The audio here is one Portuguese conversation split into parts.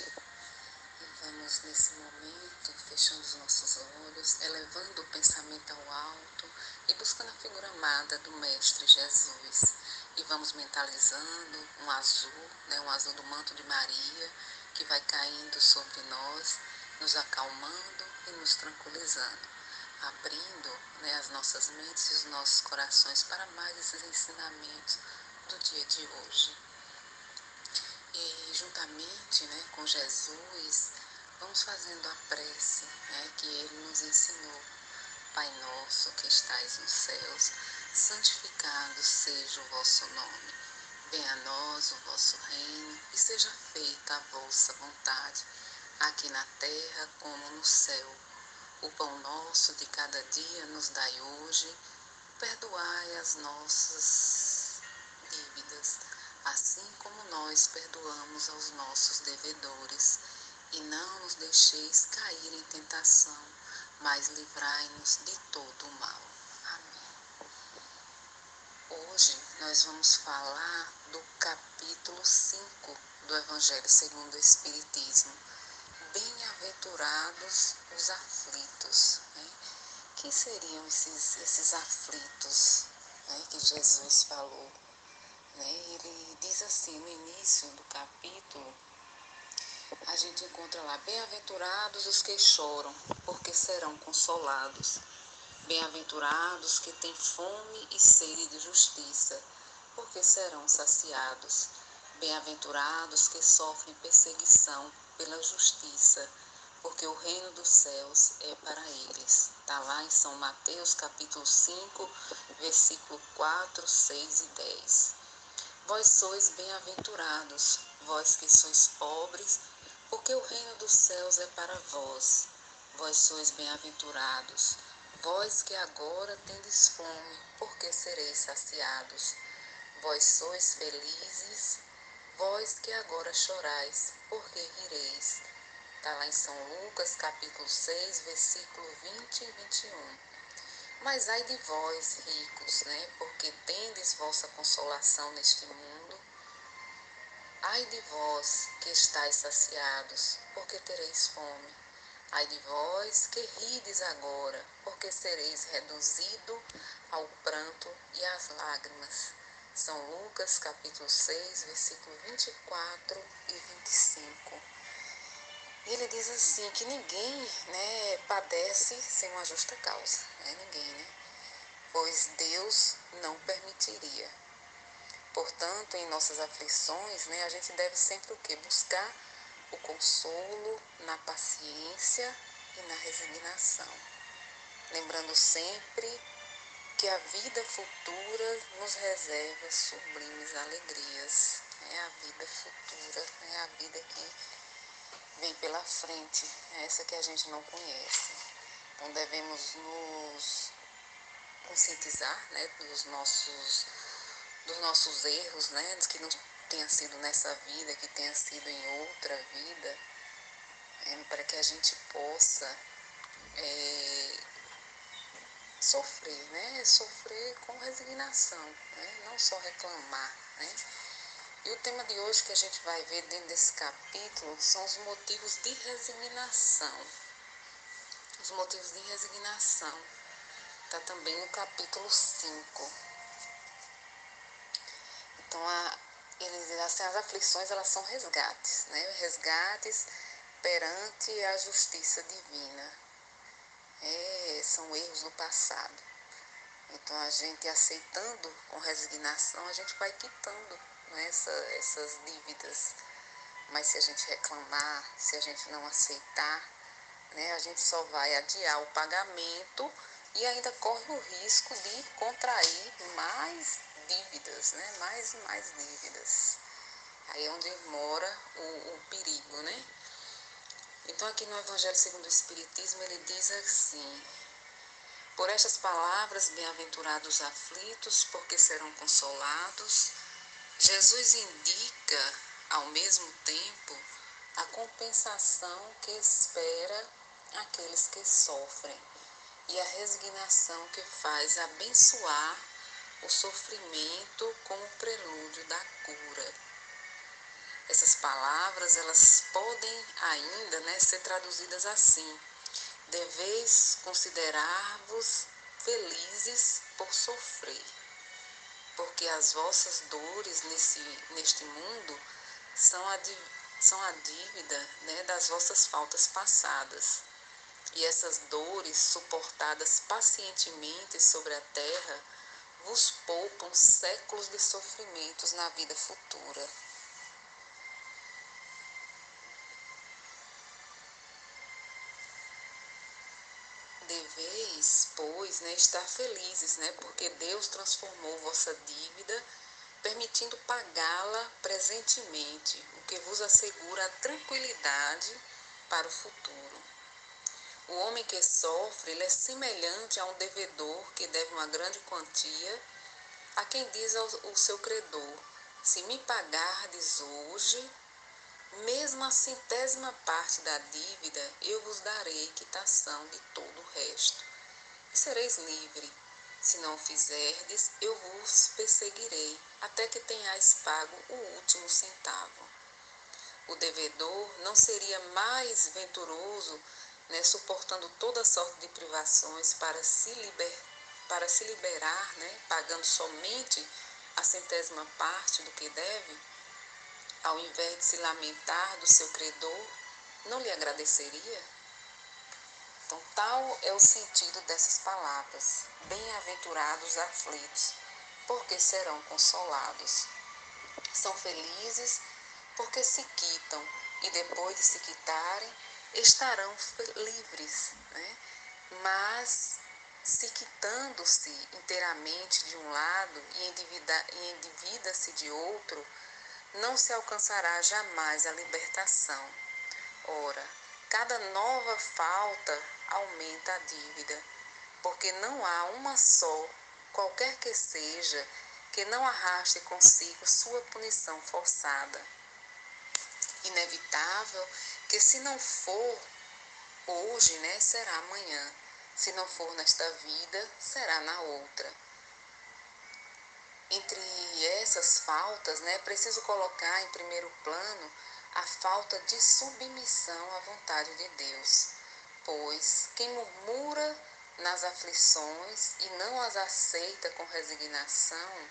noite. E vamos nesse momento fechando os nossos olhos, elevando o pensamento ao alto e buscando a figura amada do Mestre Jesus. E vamos mentalizando um azul, né, um azul do manto de Maria, que vai caindo sobre nós, nos acalmando e nos tranquilizando, abrindo né, as nossas mentes e os nossos corações para mais esses ensinamentos do dia de hoje. E juntamente né, com Jesus, vamos fazendo a prece né, que Ele nos ensinou. Pai nosso que estais nos céus, santificado seja o vosso nome. Venha a nós o vosso reino e seja feita a vossa vontade, aqui na terra como no céu. O pão nosso de cada dia nos dai hoje, perdoai as nossas dívidas assim como nós perdoamos aos nossos devedores. E não nos deixeis cair em tentação, mas livrai-nos de todo o mal. Amém. Hoje nós vamos falar do capítulo 5 do Evangelho segundo o Espiritismo. Bem-aventurados os aflitos. Né? Quem seriam esses, esses aflitos né, que Jesus falou? Né? Ele diz assim no início do capítulo, a gente encontra lá, bem-aventurados os que choram, porque serão consolados. Bem-aventurados que têm fome e sede de justiça, porque serão saciados. Bem-aventurados que sofrem perseguição pela justiça, porque o reino dos céus é para eles. Está lá em São Mateus capítulo 5, versículo 4, 6 e 10. Vós sois bem-aventurados, vós que sois pobres, porque o reino dos céus é para vós. Vós sois bem-aventurados, vós que agora tendes fome, porque sereis saciados. Vós sois felizes, vós que agora chorais, porque rireis. Está lá em São Lucas, capítulo 6, versículo 20 e 21. Mas ai de vós, ricos, né? Porque tendes vossa consolação neste mundo. Ai de vós que estáis saciados, porque tereis fome. Ai de vós que rides agora, porque sereis reduzido ao pranto e às lágrimas. São Lucas capítulo 6, versículo 24 e 25. Ele diz assim que ninguém né, padece sem uma justa causa, né? ninguém, né? Pois Deus não permitiria. Portanto, em nossas aflições, né, a gente deve sempre o quê? Buscar o consolo na paciência e na resignação. Lembrando sempre que a vida futura nos reserva sublimes alegrias. É a vida futura, é a vida que vem pela frente, é essa que a gente não conhece. Então devemos nos conscientizar né, dos, nossos, dos nossos erros, né, que não tenha sido nessa vida, que tenha sido em outra vida, é, para que a gente possa é, sofrer, né? Sofrer com resignação, né? não só reclamar. Né? E o tema de hoje que a gente vai ver dentro desse capítulo são os motivos de resignação. Os motivos de resignação. Está também no capítulo 5. Então, a, eles, assim, as aflições elas são resgates, né? Resgates perante a justiça divina. É, são erros do passado. Então, a gente aceitando com resignação, a gente vai quitando né, essa, essas dívidas. Mas se a gente reclamar, se a gente não aceitar, né, a gente só vai adiar o pagamento e ainda corre o risco de contrair mais dívidas, né, mais e mais dívidas. Aí é onde mora o, o perigo, né? Então aqui no Evangelho segundo o Espiritismo ele diz assim, por estas palavras, bem-aventurados aflitos, porque serão consolados, Jesus indica, ao mesmo tempo, a compensação que espera aqueles que sofrem e a resignação que faz abençoar o sofrimento como prelúdio da cura. Essas palavras, elas podem ainda né, ser traduzidas assim: deveis considerar-vos felizes por sofrer, porque as vossas dores nesse, neste mundo são a, são a dívida né, das vossas faltas passadas. E essas dores suportadas pacientemente sobre a terra vos poupam séculos de sofrimentos na vida futura. Pois, né, estar felizes, né, porque Deus transformou vossa dívida, permitindo pagá-la presentemente, o que vos assegura a tranquilidade para o futuro. O homem que sofre, ele é semelhante a um devedor que deve uma grande quantia, a quem diz ao, ao seu credor: Se me pagardes hoje, mesmo a centésima parte da dívida, eu vos darei quitação de todo o resto. Sereis livre. Se não fizerdes, eu vos perseguirei, até que tenhais pago o último centavo. O devedor não seria mais venturoso né, suportando toda sorte de privações para se, liber, para se liberar, né, pagando somente a centésima parte do que deve, ao invés de se lamentar do seu credor, não lhe agradeceria? Então, tal é o sentido dessas palavras. Bem-aventurados aflitos, porque serão consolados. São felizes porque se quitam e depois de se quitarem, estarão livres, né? mas se quitando-se inteiramente de um lado e endivida-se de outro, não se alcançará jamais a libertação. Ora, cada nova falta aumenta a dívida, porque não há uma só, qualquer que seja, que não arraste consigo sua punição forçada. Inevitável que se não for hoje, né, será amanhã. Se não for nesta vida, será na outra. Entre essas faltas, né, preciso colocar em primeiro plano a falta de submissão à vontade de Deus. Pois quem murmura nas aflições e não as aceita com resignação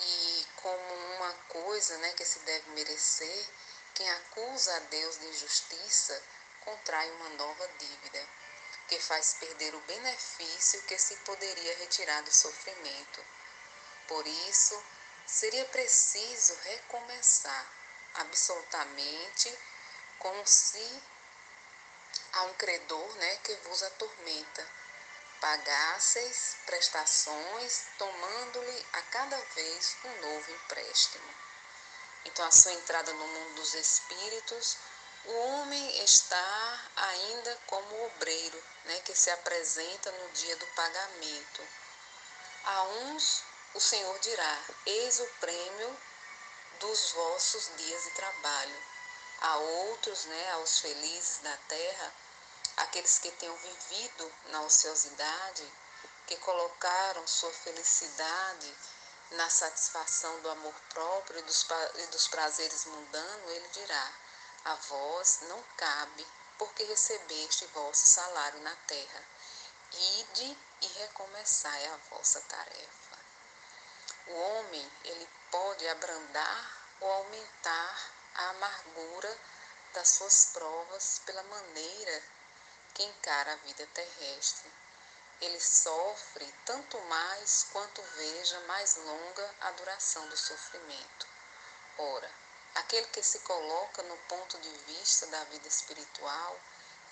e como uma coisa né, que se deve merecer, quem acusa a Deus de injustiça contrai uma nova dívida, que faz perder o benefício que se poderia retirar do sofrimento. Por isso, seria preciso recomeçar absolutamente como se a um credor né, que vos atormenta. Pagasseis prestações, tomando-lhe a cada vez um novo empréstimo. Então, a sua entrada no mundo dos espíritos, o homem está ainda como obreiro, né, que se apresenta no dia do pagamento. A uns o Senhor dirá: Eis o prêmio dos vossos dias de trabalho. A outros, né, aos felizes da terra, aqueles que tenham vivido na ociosidade, que colocaram sua felicidade na satisfação do amor próprio e dos, e dos prazeres mundanos, ele dirá: A vós não cabe, porque recebeste vosso salário na terra. Ide e recomeçai a vossa tarefa. O homem, ele pode abrandar ou aumentar a amargura das suas provas pela maneira que encara a vida terrestre ele sofre tanto mais quanto veja mais longa a duração do sofrimento. Ora, aquele que se coloca no ponto de vista da vida espiritual,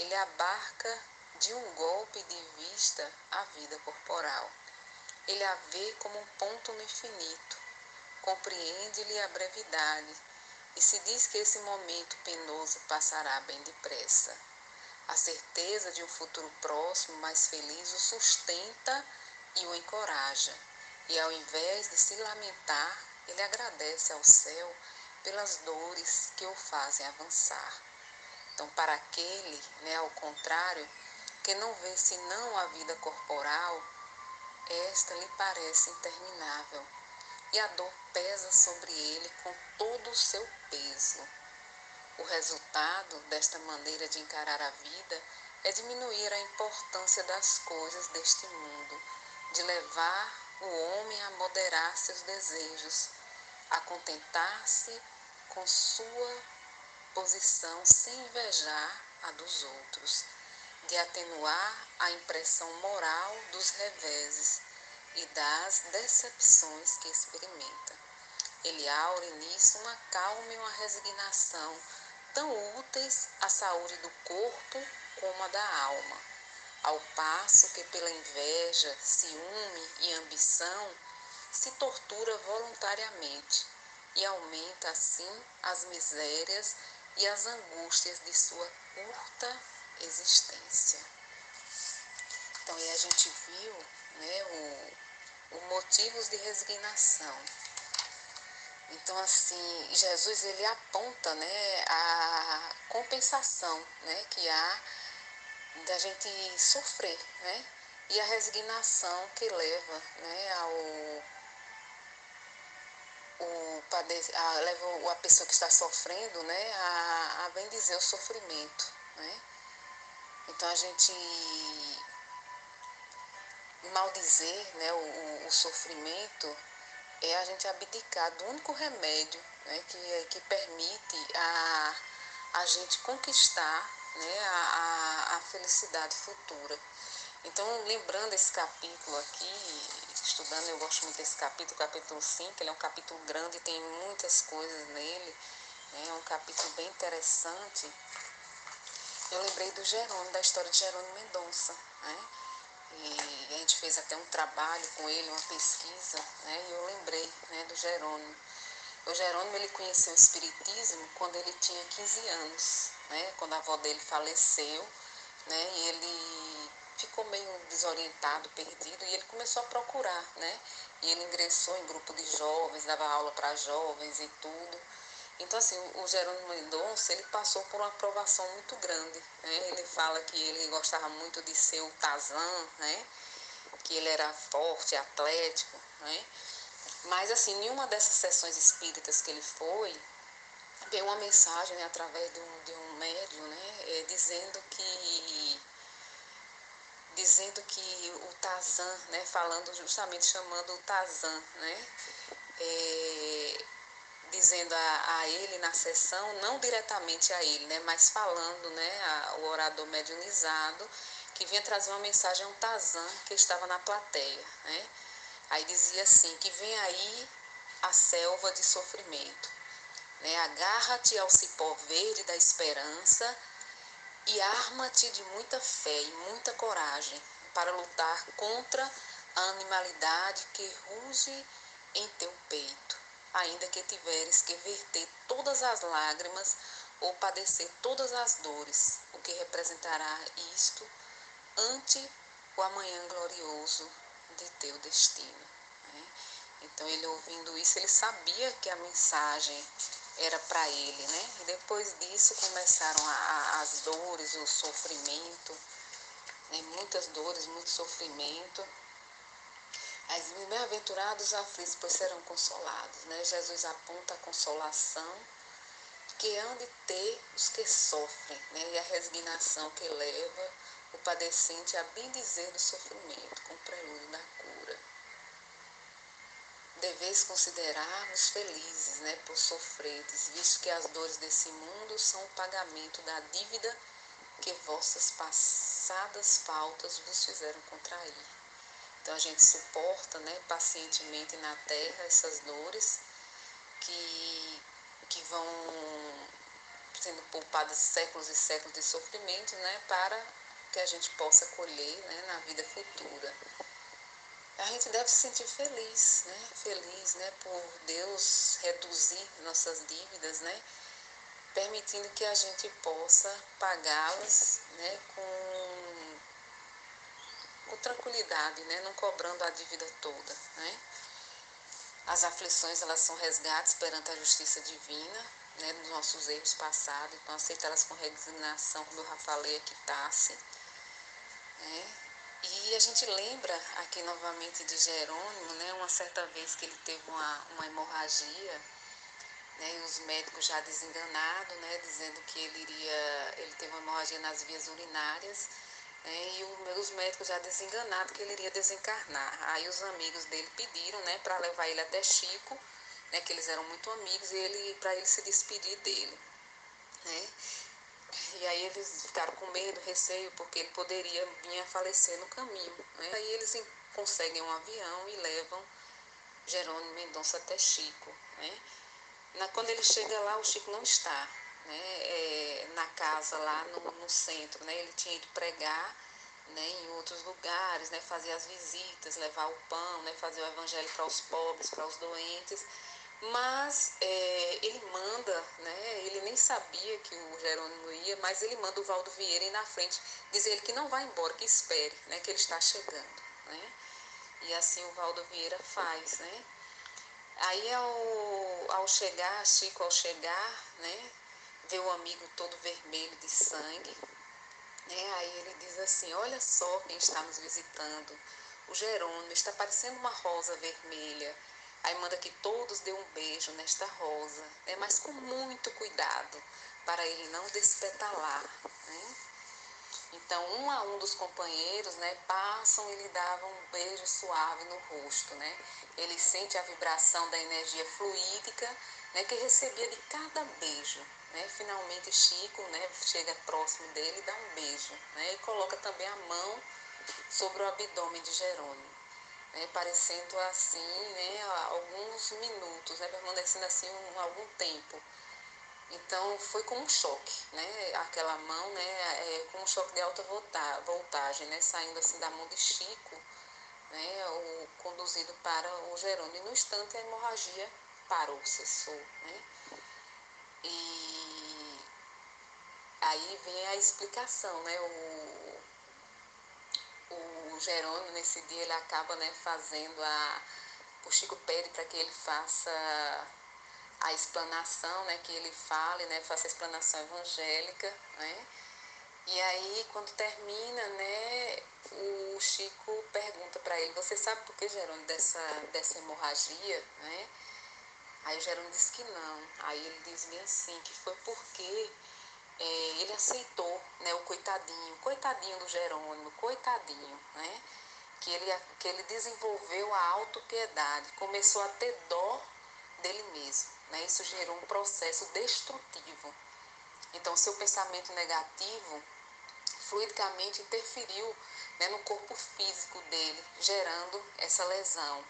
ele abarca de um golpe de vista a vida corporal. Ele a vê como um ponto no infinito, compreende-lhe a brevidade e se diz que esse momento penoso passará bem depressa. A certeza de um futuro próximo, mais feliz, o sustenta e o encoraja. E ao invés de se lamentar, ele agradece ao céu pelas dores que o fazem avançar. Então, para aquele, né, ao contrário, que não vê senão a vida corporal, esta lhe parece interminável. E a dor pesa sobre ele com todo o seu peso. O resultado desta maneira de encarar a vida é diminuir a importância das coisas deste mundo, de levar o homem a moderar seus desejos, a contentar-se com sua posição sem invejar a dos outros, de atenuar a impressão moral dos reveses e das decepções que experimenta. Ele aure nisso uma calma e uma resignação tão úteis à saúde do corpo como a da alma, ao passo que pela inveja, ciúme e ambição se tortura voluntariamente e aumenta assim as misérias e as angústias de sua curta existência. Então aí a gente viu né, o, o motivos de resignação. Então assim, Jesus ele aponta né, a compensação né, que há da gente sofrer, né? E a resignação que leva né, ao o, a, leva a pessoa que está sofrendo né, a, a bem dizer o sofrimento. Né? Então a gente maldizer né, o, o sofrimento é a gente abdicar do único remédio né, que, que permite a, a gente conquistar né, a, a, felicidade futura. Então, lembrando esse capítulo aqui, estudando, eu gosto muito desse capítulo, capítulo 5, ele é um capítulo grande, tem muitas coisas nele, né, é um capítulo bem interessante. Eu lembrei do Jerônimo, da história de Jerônimo Mendonça, né? E a gente fez até um trabalho com ele, uma pesquisa, né? E eu lembrei né, do Jerônimo. O Jerônimo ele conheceu o Espiritismo quando ele tinha 15 anos, né? Quando a avó dele faleceu, né? E ele ficou meio desorientado, perdido, e ele começou a procurar, né? E ele ingressou em grupo de jovens, dava aula para jovens e tudo. Então, assim, o Jerônimo Mendonça, ele passou por uma aprovação muito grande, né? Ele fala que ele gostava muito de ser o Tazan, né? Que ele era forte, atlético, né? Mas, assim, nenhuma dessas sessões espíritas que ele foi, veio uma mensagem, né, através de um, de um médium, né? É, dizendo que dizendo que o Tazan, né, falando justamente chamando o Tazan, né, é, dizendo a, a, ele na sessão, não diretamente a ele, né, mas falando, né, a, o orador mediunizado, que vinha trazer uma mensagem a um Tazan que estava na plateia, né, aí dizia assim, que vem aí a selva de sofrimento, né, agarra-te ao cipó verde da esperança, e arma-te de muita fé e muita coragem para lutar contra a animalidade que ruge em teu peito, ainda que tiveres que verter todas as lágrimas ou padecer todas as dores, o que representará isto ante o amanhã glorioso de teu destino. Né? Então, ele ouvindo isso, ele sabia que a mensagem era para ele, né? E depois disso começaram a, a, as dores, o sofrimento, né? muitas dores, muito sofrimento. As bem-aventurados aflitos, pois serão consolados, né? Jesus aponta a consolação que hão de ter os que sofrem, né? E a resignação que leva o padecente a bem dizer do sofrimento, com o prelúdio da cura deveis considerar-vos felizes, né, por sofreres, visto que as dores desse mundo são o pagamento da dívida que vossas passadas faltas vos fizeram contrair. Então a gente suporta, né, pacientemente na terra essas dores que, que vão sendo poupadas séculos e séculos de sofrimento, né, para que a gente possa colher, né, na vida futura a gente deve se sentir feliz, né? Feliz, né? Por Deus reduzir nossas dívidas, né? Permitindo que a gente possa pagá-las, né? Com, com tranquilidade, né? Não cobrando a dívida toda, né? As aflições, elas são resgates perante a justiça divina, né? Dos nossos erros passados. Então, aceitá-las com resignação, como eu já falei aqui, tá, né? E a gente lembra aqui novamente de Jerônimo, né, uma certa vez que ele teve uma, uma hemorragia, né, e os médicos já desenganados, né, dizendo que ele iria, ele teve uma hemorragia nas vias urinárias, né, e os médicos já desenganados que ele iria desencarnar. Aí os amigos dele pediram, né, para levar ele até Chico, né, que eles eram muito amigos, e ele para ele se despedir dele, né? E aí eles ficaram com medo, receio, porque ele poderia vir a falecer no caminho. Né? Aí eles conseguem um avião e levam Jerônimo Mendonça até Chico. Né? Na, quando ele chega lá, o Chico não está né? É, na casa lá no, no, centro. Né? Ele tinha ido pregar né? em outros lugares, né? fazer as visitas, levar o pão, né? fazer o evangelho para os pobres, para os doentes mas é, ele manda, né, ele nem sabia que o Jerônimo ia, mas ele manda o Valdo Vieira ir na frente, dizer ele que não vai embora, que espere, né, que ele está chegando. Né? E assim o Valdo Vieira faz. Né? Aí ao, ao chegar, Chico ao chegar, né, o amigo todo vermelho de sangue, né, aí ele diz assim, olha só quem está nos visitando, o Jerônimo está parecendo uma rosa vermelha, Aí manda que todos dêem um beijo nesta rosa, né? mas com muito cuidado, para ele não despetalar. Né? Então, um a um dos companheiros né, passam e lhe davam um beijo suave no rosto. Né? Ele sente a vibração da energia fluídica né, que recebia de cada beijo. Né? Finalmente, Chico né, chega próximo dele e dá um beijo. Né? E coloca também a mão sobre o abdômen de Jerônimo né, parecendo assim, né, alguns minutos, né, permanecendo assim um, algum tempo. Então foi como um choque, né, aquela mão, né, é, com um choque de alta voltagem, né, saindo assim da mão de Chico, né, o, conduzido para o Jerônimo. E no instante a hemorragia parou, cessou, né. E aí vem a explicação, né, o, o Jerônimo, nesse dia, ele acaba né, fazendo a. O Chico pede para que ele faça a explanação, né, que ele fale, né, faça a explanação evangélica, né? E aí, quando termina, né, o Chico pergunta para ele: Você sabe por que, Jerônimo, dessa, dessa hemorragia, né? Aí o Jerônimo diz que não. Aí ele diz bem assim: que foi porque é, ele aceitou né, o coitadinho, coitadinho do Jerônimo, coitadinho, né? Que ele, que ele desenvolveu a autopiedade, começou a ter dó dele mesmo. Né? Isso gerou um processo destrutivo. Então, seu pensamento negativo fluidicamente interferiu né, no corpo físico dele, gerando essa lesão.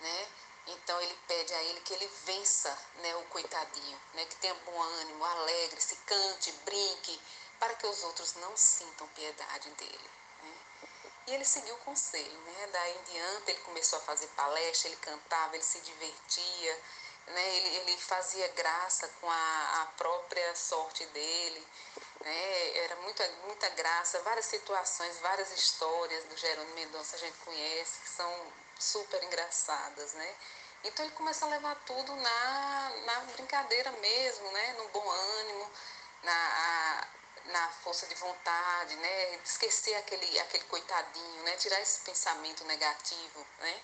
Né? Então ele pede a ele que ele vença né, o coitadinho, né, que tenha bom ânimo, alegre-se, cante, brinque, para que os outros não sintam piedade dele. Né? E ele seguiu o conselho. Né? Daí em diante ele começou a fazer palestra, ele cantava, ele se divertia, né? ele, ele fazia graça com a, a própria sorte dele. Né? Era muita, muita graça, várias situações, várias histórias do Jerônimo Mendonça a gente conhece, que são super engraçadas, né? Então ele começa a levar tudo na, na brincadeira mesmo, né? No bom ânimo, na, a, na força de vontade, né? Esquecer aquele, aquele coitadinho, né? Tirar esse pensamento negativo, né?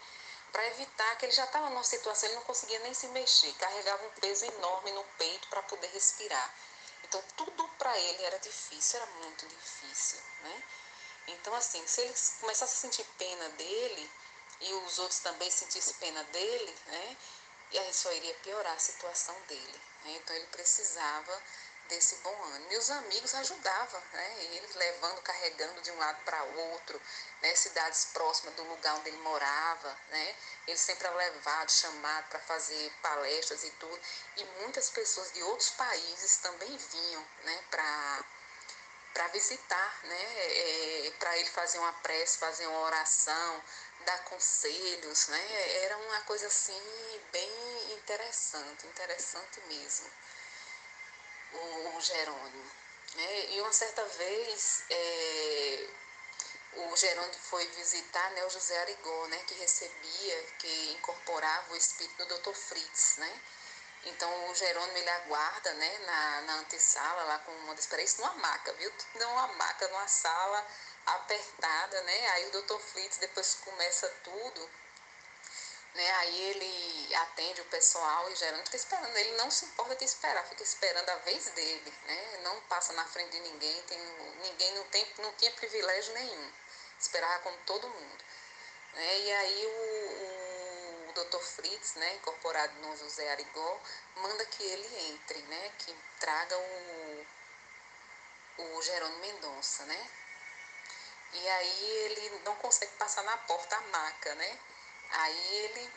Para evitar que ele já estava numa situação, ele não conseguia nem se mexer, carregava um peso enorme no peito para poder respirar. Então tudo para ele era difícil, era muito difícil, né? Então assim, se ele começasse a sentir pena dele, e os outros também sentissem pena dele, né? E aí só iria piorar a situação dele. Né? Então ele precisava desse bom ânimo. E os amigos ajudavam, né? Eles levando, carregando de um lado para outro, né? cidades próximas do lugar onde ele morava, né? Ele sempre era levado, chamado para fazer palestras e tudo. E muitas pessoas de outros países também vinham, né? Para para visitar, né? É, para ele fazer uma prece, fazer uma oração, dar conselhos, né? Era uma coisa assim bem interessante, interessante mesmo, o, o Jerônimo. Né? E uma certa vez é, o Jerônimo foi visitar né, o José Arigó, né, que recebia, que incorporava o espírito do Dr. Fritz, né? Então o Jerônimo ele aguarda né, na, na antessala, lá com uma das isso numa maca, viu? Tudo numa maca, numa sala apertada, né? Aí o Dr. Fritz depois começa tudo, né? Aí ele atende o pessoal e Gerando fica esperando. Ele não se importa de esperar, fica esperando a vez dele, né? Não passa na frente de ninguém, tem, ninguém não, tem, não tinha privilégio nenhum. Esperava como todo mundo. Né? E aí o, o, o Dr. Fritz, né, incorporado no José Arigó, manda que ele entre, né? Que traga o, o Jerônimo Mendonça, né? E aí ele não consegue passar na porta a maca, né? Aí ele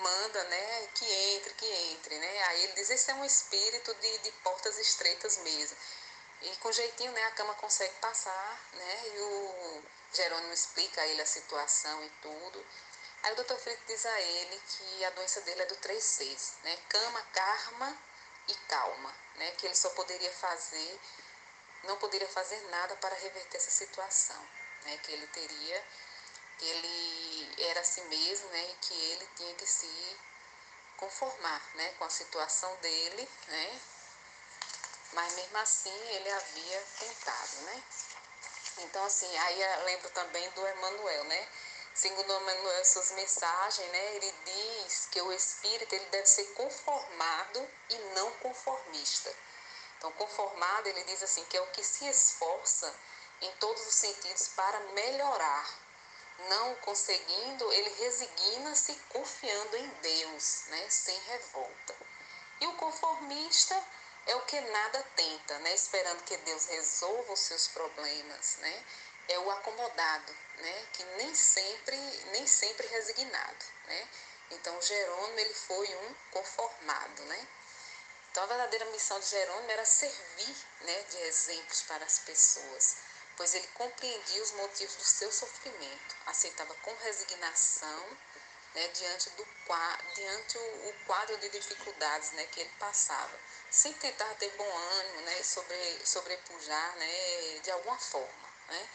manda, né, que entre, que entre, né? Aí ele diz, esse é um espírito de, de portas estreitas mesmo. E com jeitinho, né, a cama consegue passar, né? E o Jerônimo explica a ele a situação e tudo. Aí o doutor Frito diz a ele que a doença dele é do 3Cs, né? Cama, karma e calma, né? Que ele só poderia fazer, não poderia fazer nada para reverter essa situação, né? Que ele teria que ele era assim mesmo, né, e que ele tinha que se conformar, né, com a situação dele, né, mas mesmo assim ele havia tentado, né. Então assim, aí eu lembro também do Emmanuel, né, segundo Emmanuel suas mensagens, né, ele diz que o espírito ele deve ser conformado e não conformista. Então conformado ele diz assim que é o que se esforça em todos os sentidos para melhorar não conseguindo, ele resigna-se confiando em Deus, né, sem revolta. E o conformista é o que nada tenta, né, esperando que Deus resolva os seus problemas, né? É o acomodado, né, que nem sempre, nem sempre resignado, né? Então Jerônimo ele foi um conformado, né? Então a verdadeira missão de Jerônimo era servir, né, de exemplos para as pessoas pois ele compreendia os motivos do seu sofrimento, aceitava com resignação né, diante, do, diante o, o, quadro de dificuldades né, que ele passava, sem tentar ter bom ânimo né, e sobre, sobrepujar né, de alguma forma. Né.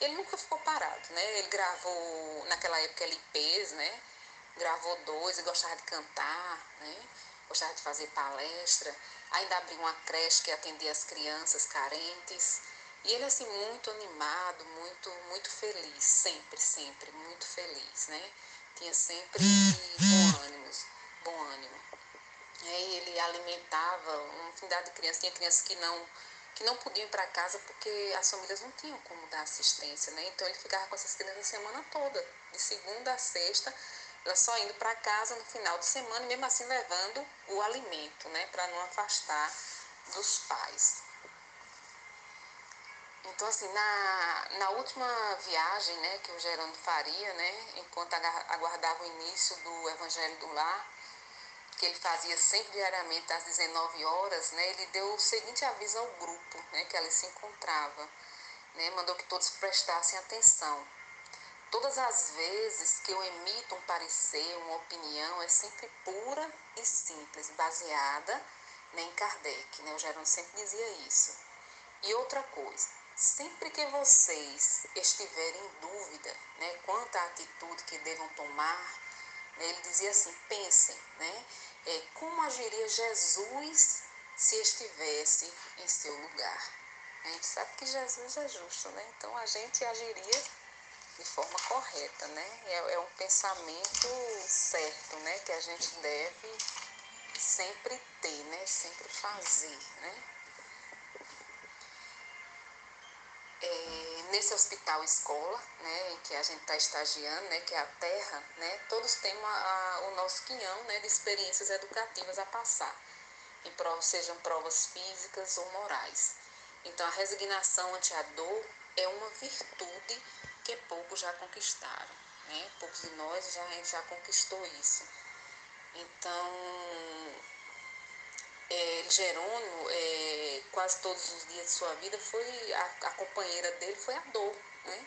Ele nunca ficou parado, né? ele gravou naquela época LPs, né? gravou dois e gostava de cantar, né? Gostava de fazer palestra, ainda abriu uma creche que atendia as crianças carentes. E ele assim muito animado, muito muito feliz, sempre, sempre muito feliz, né? Tinha sempre bom ânimo, bom ânimo. Ele alimentava uma infinidade de crianças, tinha crianças que não que não podiam ir para casa porque as famílias não tinham como dar assistência, né? Então ele ficava com essas crianças a semana toda, de segunda a sexta, ela só indo para casa no final de semana mesmo assim levando o alimento, né, para não afastar dos pais. Então, assim, na, na última viagem né, que o Gerando faria, né, enquanto aguardava o início do Evangelho do Lar, que ele fazia sempre diariamente às 19 horas, né, ele deu o seguinte aviso ao grupo né, que ali se encontrava. Né, mandou que todos prestassem atenção. Todas as vezes que eu emito um parecer, uma opinião, é sempre pura e simples, baseada né, em Kardec. Né? O Gerando sempre dizia isso. E outra coisa, Sempre que vocês estiverem em dúvida né, quanto à atitude que devam tomar, né, ele dizia assim: pensem, né, é, como agiria Jesus se estivesse em seu lugar. A gente sabe que Jesus é justo, né? Então a gente agiria de forma correta, né? É, é um pensamento certo, né? Que a gente deve sempre ter, né? Sempre fazer, né? é, nesse hospital escola, né, em que a gente está estagiando, né, que é a Terra, né, todos temos a, o nosso quinhão né, de experiências educativas a passar, em provas, sejam provas físicas ou morais. Então, a resignação ante a dor é uma virtude que poucos já conquistaram. Né? Poucos de nós já, já conquistou isso. Então, é, Jerônimo, é, quase todos os dias de sua vida, foi a, a companheira dele foi a dor. Né?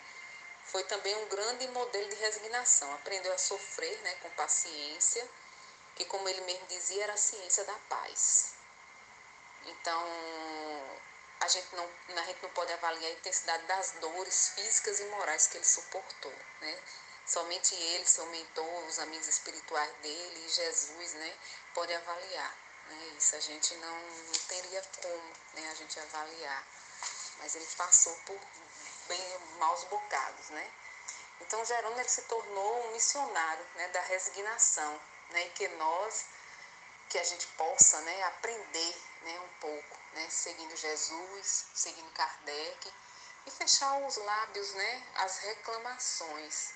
Foi também um grande modelo de resignação. Aprendeu a sofrer né, com paciência, que, como ele mesmo dizia, era a ciência da paz. Então, a gente não, a gente não pode avaliar a intensidade das dores físicas e morais que ele suportou. Né? Somente ele, seu mentor, os amigos espirituais dele Jesus, né, podem avaliar. Né? Isso a gente não, não teria como né, a gente avaliar. Mas ele passou por bem, maus bocados, né? Então Jerônimo ele se tornou um missionário né, da resignação, né, e que nós, que a gente possa né, aprender né, um pouco, né, seguindo Jesus, seguindo Kardec, e fechar os lábios né, às reclamações,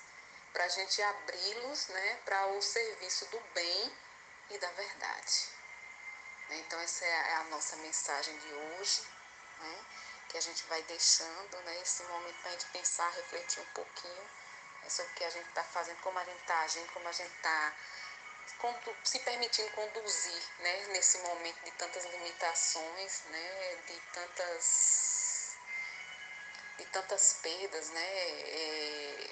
para a gente abri-los né, para o serviço do bem e da verdade. Né. Então essa é a nossa mensagem de hoje, né, que a gente vai deixando né, esse momento para a gente pensar, refletir um pouquinho é sobre o que a gente está fazendo, como a gente está agindo, como a gente está se permitindo conduzir né, nesse momento de tantas limitações, né, de tantas de tantas perdas, né, é,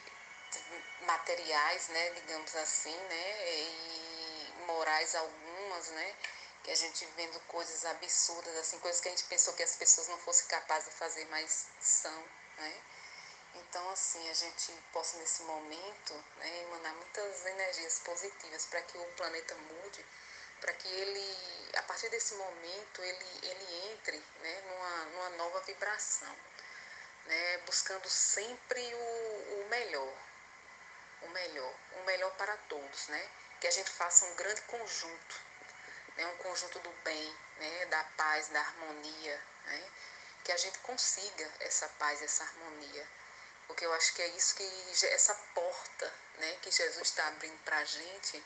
materiais, né, digamos assim, né, e morais algumas, né, que a gente vendo coisas absurdas, assim, coisas que a gente pensou que as pessoas não fossem capazes de fazer, mas são, né. Então, assim, a gente possa nesse momento né, emanar muitas energias positivas para que o planeta mude, para que ele, a partir desse momento, ele, ele entre né, numa, numa nova vibração, né, buscando sempre o, o melhor, o melhor, o melhor para todos, né? Que a gente faça um grande conjunto, né, um conjunto do bem, né, da paz, da harmonia, né? Que a gente consiga essa paz, essa harmonia porque eu acho que é isso que essa porta né, que Jesus está abrindo para a gente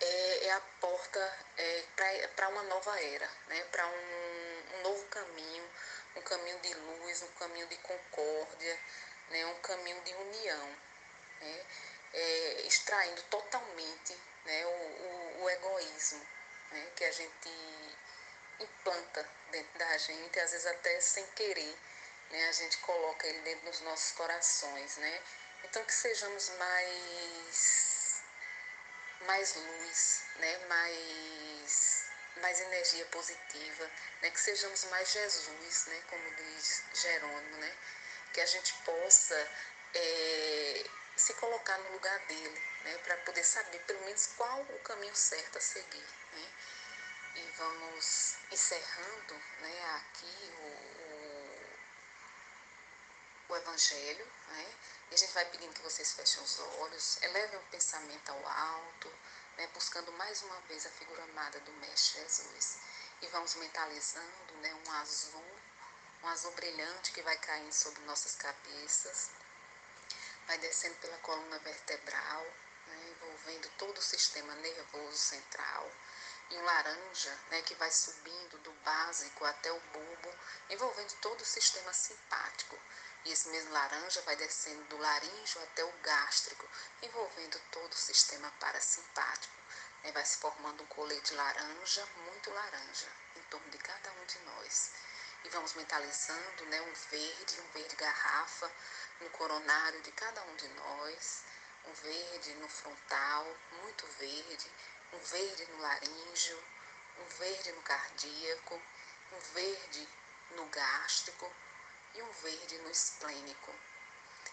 é, é, a porta é, para uma nova era, né, para um, um, novo caminho, um caminho de luz, um caminho de concórdia, né, um caminho de união, né, é, extraindo totalmente né, o, o, o egoísmo né, que a gente implanta dentro da gente, às vezes até sem querer né? A gente coloca ele dentro dos nossos corações, né? Então que sejamos mais mais luz, né? Mais mais energia positiva, né? Que sejamos mais Jesus, né? Como diz Jerônimo, né? Que a gente possa é, se colocar no lugar dele, né? Para poder saber pelo menos qual o caminho certo a seguir, né? E vamos encerrando, né? Aqui o o Evangelho, né? E a gente vai pedindo que vocês fechem os olhos, elevem o pensamento ao alto, né? buscando mais uma vez a figura amada do Mestre Jesus. E vamos mentalizando né? um azul, um azul brilhante que vai caindo sobre nossas cabeças, vai descendo pela coluna vertebral, né? envolvendo todo o sistema nervoso central e um laranja né, que vai subindo do básico até o bulbo, envolvendo todo o sistema simpático. E esse mesmo laranja vai descendo do laríngeo até o gástrico, envolvendo todo o sistema parasimpático. Né, vai se formando um colete laranja, muito laranja, em torno de cada um de nós. E vamos mentalizando né, um verde, um verde garrafa no coronário de cada um de nós, um verde no frontal, muito verde, um verde no laríngeo, um verde no cardíaco, um verde no gástrico e um verde no esplênico.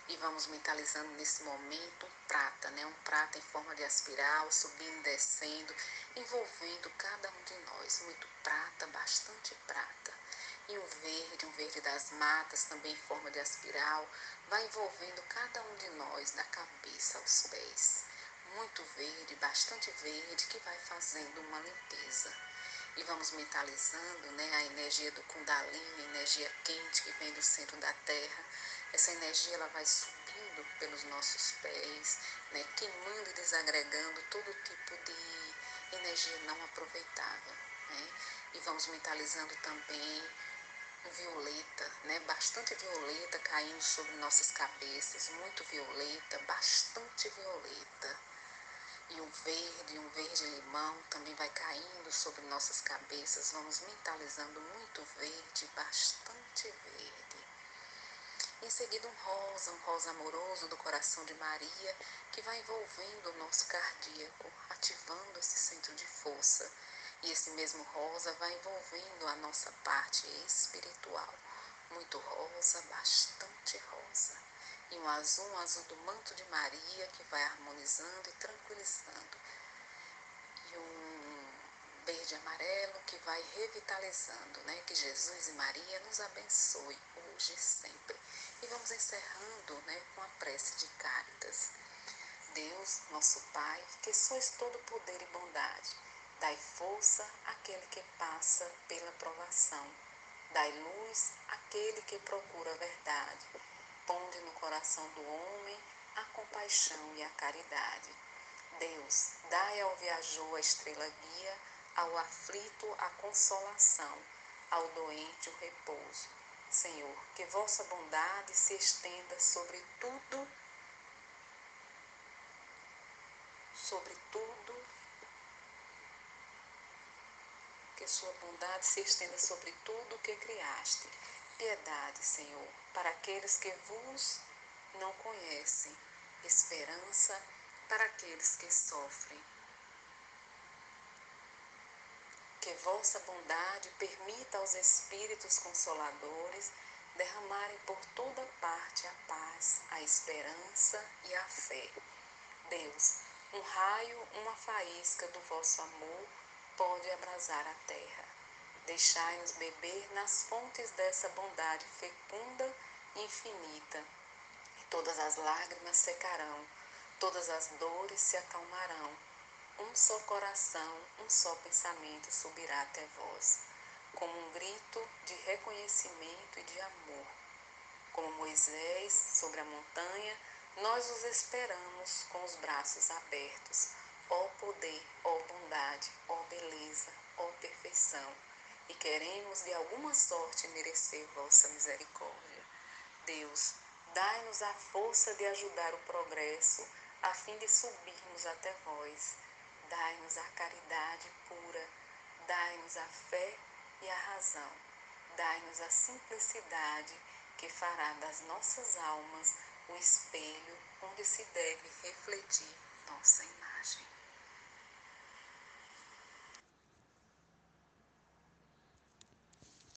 E vamos mentalizando nesse momento um prata, né? Um prata em forma de espiral, subindo, descendo, envolvendo cada um de nós. Muito prata, bastante prata. E um verde, um verde das matas, também em forma de espiral, vai envolvendo cada um de nós, da cabeça aos pés muito verde, bastante verde, que vai fazendo uma limpeza. E vamos mentalizando né, a energia do Kundalini, a energia quente que vem do centro da Terra. Essa energia ela vai subindo pelos nossos pés, né, queimando e desagregando todo tipo de energia não aproveitável. Né? E vamos mentalizando também violeta, né? Bastante violeta caindo sobre nossas cabeças, muito violeta, bastante violeta. E um verde, um verde limão também vai caindo sobre nossas cabeças. Vamos mentalizando muito verde, bastante verde. Em seguida, um rosa, um rosa amoroso do coração de Maria, que vai envolvendo o nosso cardíaco, ativando esse centro de força. E esse mesmo rosa vai envolvendo a nossa parte espiritual. Muito rosa, bastante rosa e um azul, um azul do manto de Maria que vai harmonizando e tranquilizando. E um verde amarelo que vai revitalizando, né? Que Jesus e Maria nos abençoe hoje e sempre. E vamos encerrando, né, com a prece de Cáritas. Deus, nosso Pai, que sois todo poder e bondade, dai força àquele que passa pela provação. Dai luz àquele que procura a verdade. Ponde no coração do homem a compaixão e a caridade. Deus, dai ao viajor a estrela guia, ao aflito a consolação, ao doente o repouso. Senhor, que vossa bondade se estenda sobre tudo, sobre tudo, que sua bondade se estenda sobre tudo o que criaste. Piedade, Senhor, para aqueles que vos não conhecem, esperança para aqueles que sofrem. Que vossa bondade permita aos Espíritos Consoladores derramarem por toda parte a paz, a esperança e a fé. Deus, um raio, uma faísca do vosso amor pode abrasar a terra. Deixai-nos beber nas fontes dessa bondade fecunda e infinita. E todas as lágrimas secarão, todas as dores se acalmarão um só coração, um só pensamento subirá até vós, como um grito de reconhecimento e de amor. Como Moisés sobre a montanha, nós os esperamos com os braços abertos. Ó poder, ó bondade, ó beleza, ó perfeição, e queremos de alguma sorte merecer vossa misericórdia. Deus, dai-nos a força de ajudar o progresso, a fim de subirmos até vós Dai-nos a caridade pura, dai-nos a fé e a razão, dai-nos a simplicidade que fará das nossas almas o espelho onde se deve refletir nossa.